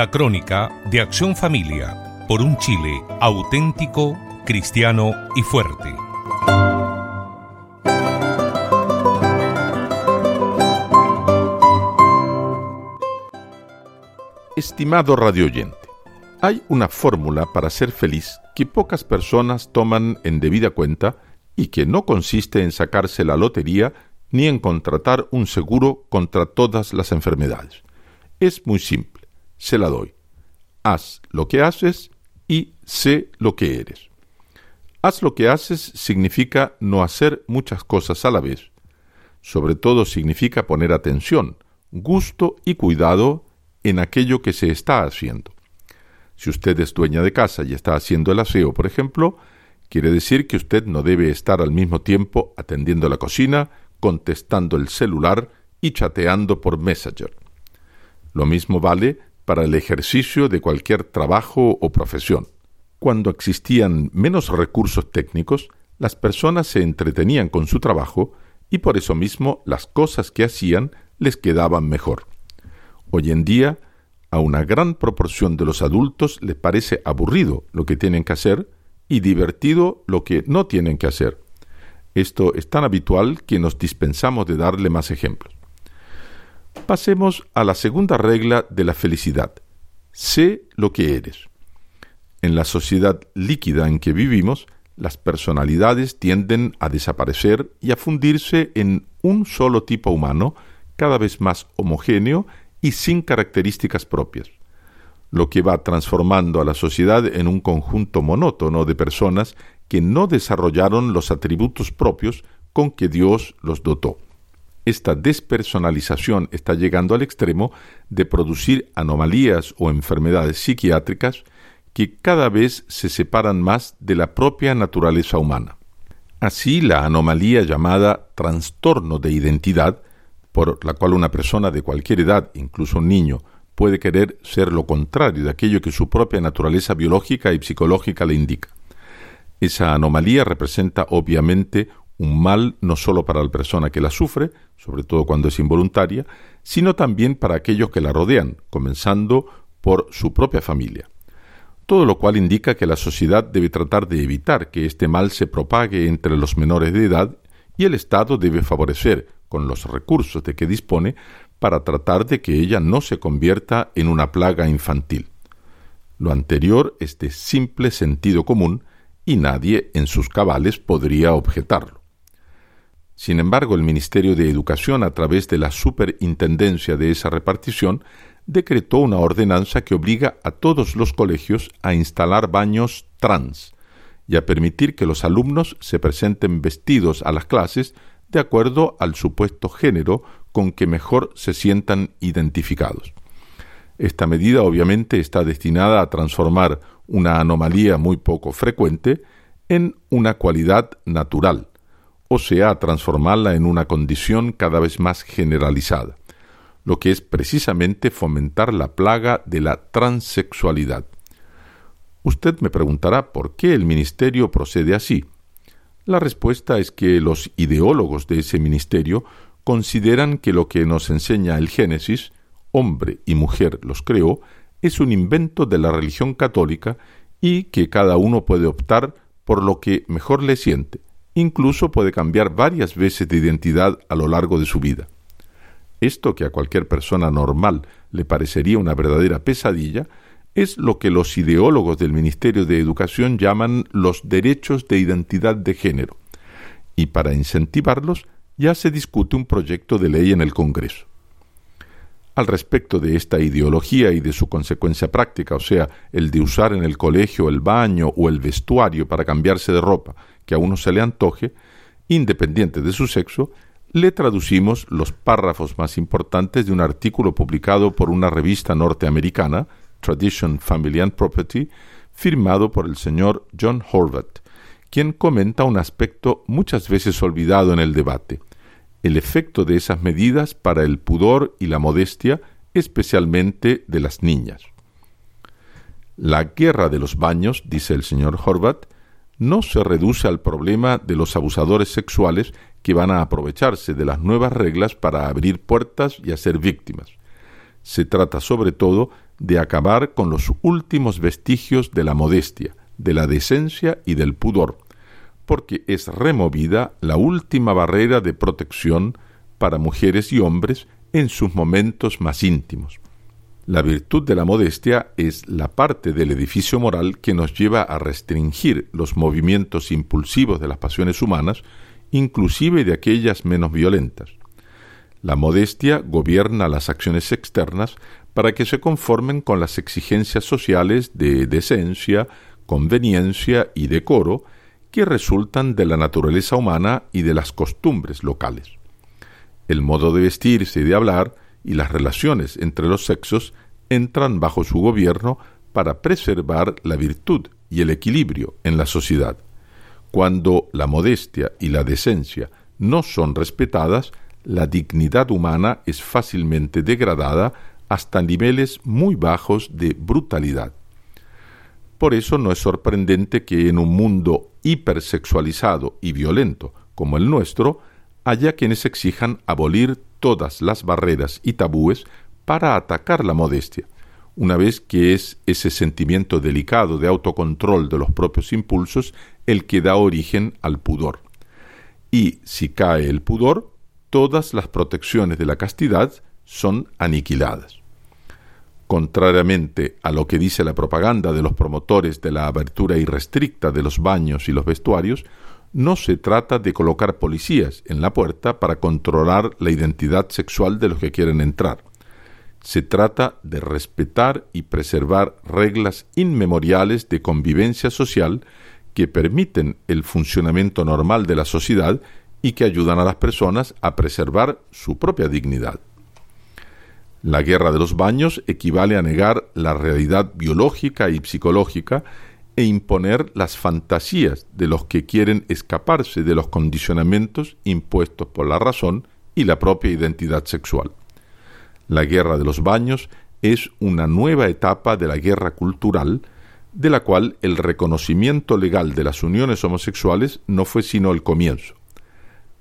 La crónica de Acción Familia por un Chile auténtico, cristiano y fuerte. Estimado radioyente, hay una fórmula para ser feliz que pocas personas toman en debida cuenta y que no consiste en sacarse la lotería ni en contratar un seguro contra todas las enfermedades. Es muy simple, se la doy. Haz lo que haces y sé lo que eres. Haz lo que haces significa no hacer muchas cosas a la vez. Sobre todo significa poner atención, gusto y cuidado en aquello que se está haciendo. Si usted es dueña de casa y está haciendo el aseo, por ejemplo, quiere decir que usted no debe estar al mismo tiempo atendiendo la cocina, contestando el celular y chateando por Messenger. Lo mismo vale para el ejercicio de cualquier trabajo o profesión. Cuando existían menos recursos técnicos, las personas se entretenían con su trabajo y por eso mismo las cosas que hacían les quedaban mejor. Hoy en día, a una gran proporción de los adultos les parece aburrido lo que tienen que hacer y divertido lo que no tienen que hacer. Esto es tan habitual que nos dispensamos de darle más ejemplos. Pasemos a la segunda regla de la felicidad. Sé lo que eres. En la sociedad líquida en que vivimos, las personalidades tienden a desaparecer y a fundirse en un solo tipo humano, cada vez más homogéneo y sin características propias, lo que va transformando a la sociedad en un conjunto monótono de personas que no desarrollaron los atributos propios con que Dios los dotó. Esta despersonalización está llegando al extremo de producir anomalías o enfermedades psiquiátricas que cada vez se separan más de la propia naturaleza humana. Así, la anomalía llamada trastorno de identidad, por la cual una persona de cualquier edad, incluso un niño, puede querer ser lo contrario de aquello que su propia naturaleza biológica y psicológica le indica. Esa anomalía representa obviamente un mal no solo para la persona que la sufre, sobre todo cuando es involuntaria, sino también para aquellos que la rodean, comenzando por su propia familia. Todo lo cual indica que la sociedad debe tratar de evitar que este mal se propague entre los menores de edad y el Estado debe favorecer, con los recursos de que dispone, para tratar de que ella no se convierta en una plaga infantil. Lo anterior es de simple sentido común y nadie en sus cabales podría objetarlo. Sin embargo, el Ministerio de Educación, a través de la superintendencia de esa repartición, decretó una ordenanza que obliga a todos los colegios a instalar baños trans y a permitir que los alumnos se presenten vestidos a las clases de acuerdo al supuesto género con que mejor se sientan identificados. Esta medida obviamente está destinada a transformar una anomalía muy poco frecuente en una cualidad natural, o sea, transformarla en una condición cada vez más generalizada, lo que es precisamente fomentar la plaga de la transexualidad. Usted me preguntará por qué el ministerio procede así. La respuesta es que los ideólogos de ese ministerio consideran que lo que nos enseña el Génesis hombre y mujer los creó, es un invento de la religión católica y que cada uno puede optar por lo que mejor le siente, incluso puede cambiar varias veces de identidad a lo largo de su vida. Esto que a cualquier persona normal le parecería una verdadera pesadilla, es lo que los ideólogos del Ministerio de Educación llaman los derechos de identidad de género, y para incentivarlos ya se discute un proyecto de ley en el Congreso al respecto de esta ideología y de su consecuencia práctica, o sea, el de usar en el colegio el baño o el vestuario para cambiarse de ropa que a uno se le antoje, independiente de su sexo, le traducimos los párrafos más importantes de un artículo publicado por una revista norteamericana, Tradition, Family and Property, firmado por el señor John Horvath, quien comenta un aspecto muchas veces olvidado en el debate, el efecto de esas medidas para el pudor y la modestia, especialmente de las niñas. La guerra de los baños, dice el señor Horvath, no se reduce al problema de los abusadores sexuales que van a aprovecharse de las nuevas reglas para abrir puertas y hacer víctimas. Se trata sobre todo de acabar con los últimos vestigios de la modestia, de la decencia y del pudor, porque es removida la última barrera de protección para mujeres y hombres en sus momentos más íntimos. La virtud de la modestia es la parte del edificio moral que nos lleva a restringir los movimientos impulsivos de las pasiones humanas, inclusive de aquellas menos violentas. La modestia gobierna las acciones externas para que se conformen con las exigencias sociales de decencia, conveniencia y decoro que resultan de la naturaleza humana y de las costumbres locales. El modo de vestirse y de hablar y las relaciones entre los sexos entran bajo su gobierno para preservar la virtud y el equilibrio en la sociedad. Cuando la modestia y la decencia no son respetadas, la dignidad humana es fácilmente degradada hasta niveles muy bajos de brutalidad. Por eso no es sorprendente que en un mundo hipersexualizado y violento como el nuestro, haya quienes exijan abolir todas las barreras y tabúes para atacar la modestia, una vez que es ese sentimiento delicado de autocontrol de los propios impulsos el que da origen al pudor. Y si cae el pudor, todas las protecciones de la castidad son aniquiladas. Contrariamente a lo que dice la propaganda de los promotores de la abertura irrestricta de los baños y los vestuarios, no se trata de colocar policías en la puerta para controlar la identidad sexual de los que quieren entrar. Se trata de respetar y preservar reglas inmemoriales de convivencia social que permiten el funcionamiento normal de la sociedad y que ayudan a las personas a preservar su propia dignidad. La guerra de los baños equivale a negar la realidad biológica y psicológica e imponer las fantasías de los que quieren escaparse de los condicionamientos impuestos por la razón y la propia identidad sexual. La guerra de los baños es una nueva etapa de la guerra cultural, de la cual el reconocimiento legal de las uniones homosexuales no fue sino el comienzo.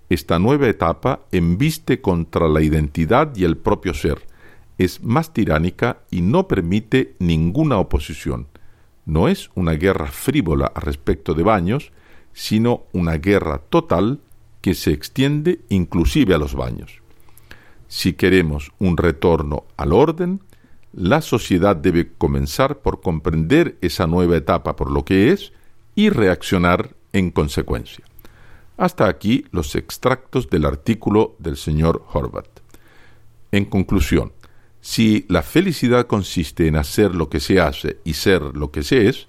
Esta nueva etapa embiste contra la identidad y el propio ser, es más tiránica y no permite ninguna oposición. No es una guerra frívola respecto de baños, sino una guerra total que se extiende inclusive a los baños. Si queremos un retorno al orden, la sociedad debe comenzar por comprender esa nueva etapa por lo que es y reaccionar en consecuencia. Hasta aquí los extractos del artículo del señor Horvath. En conclusión, si la felicidad consiste en hacer lo que se hace y ser lo que se es,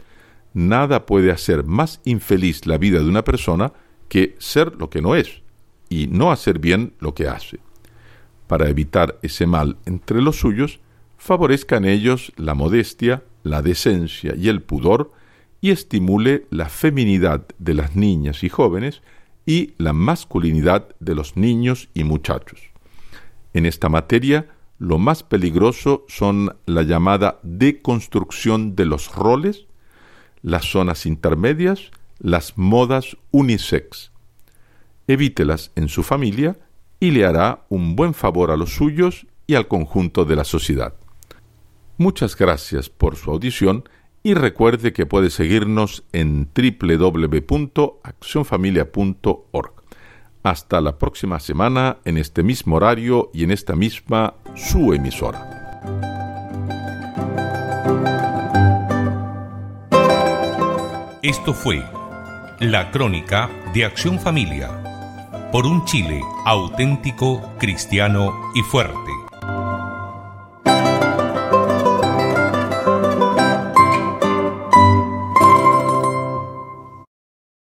nada puede hacer más infeliz la vida de una persona que ser lo que no es y no hacer bien lo que hace. Para evitar ese mal entre los suyos, favorezcan ellos la modestia, la decencia y el pudor, y estimule la feminidad de las niñas y jóvenes y la masculinidad de los niños y muchachos. En esta materia, lo más peligroso son la llamada deconstrucción de los roles, las zonas intermedias, las modas unisex. Evítelas en su familia y le hará un buen favor a los suyos y al conjunto de la sociedad. Muchas gracias por su audición y recuerde que puede seguirnos en www.accionfamilia.org. Hasta la próxima semana en este mismo horario y en esta misma su emisora. Esto fue la crónica de Acción Familia por un Chile auténtico, cristiano y fuerte.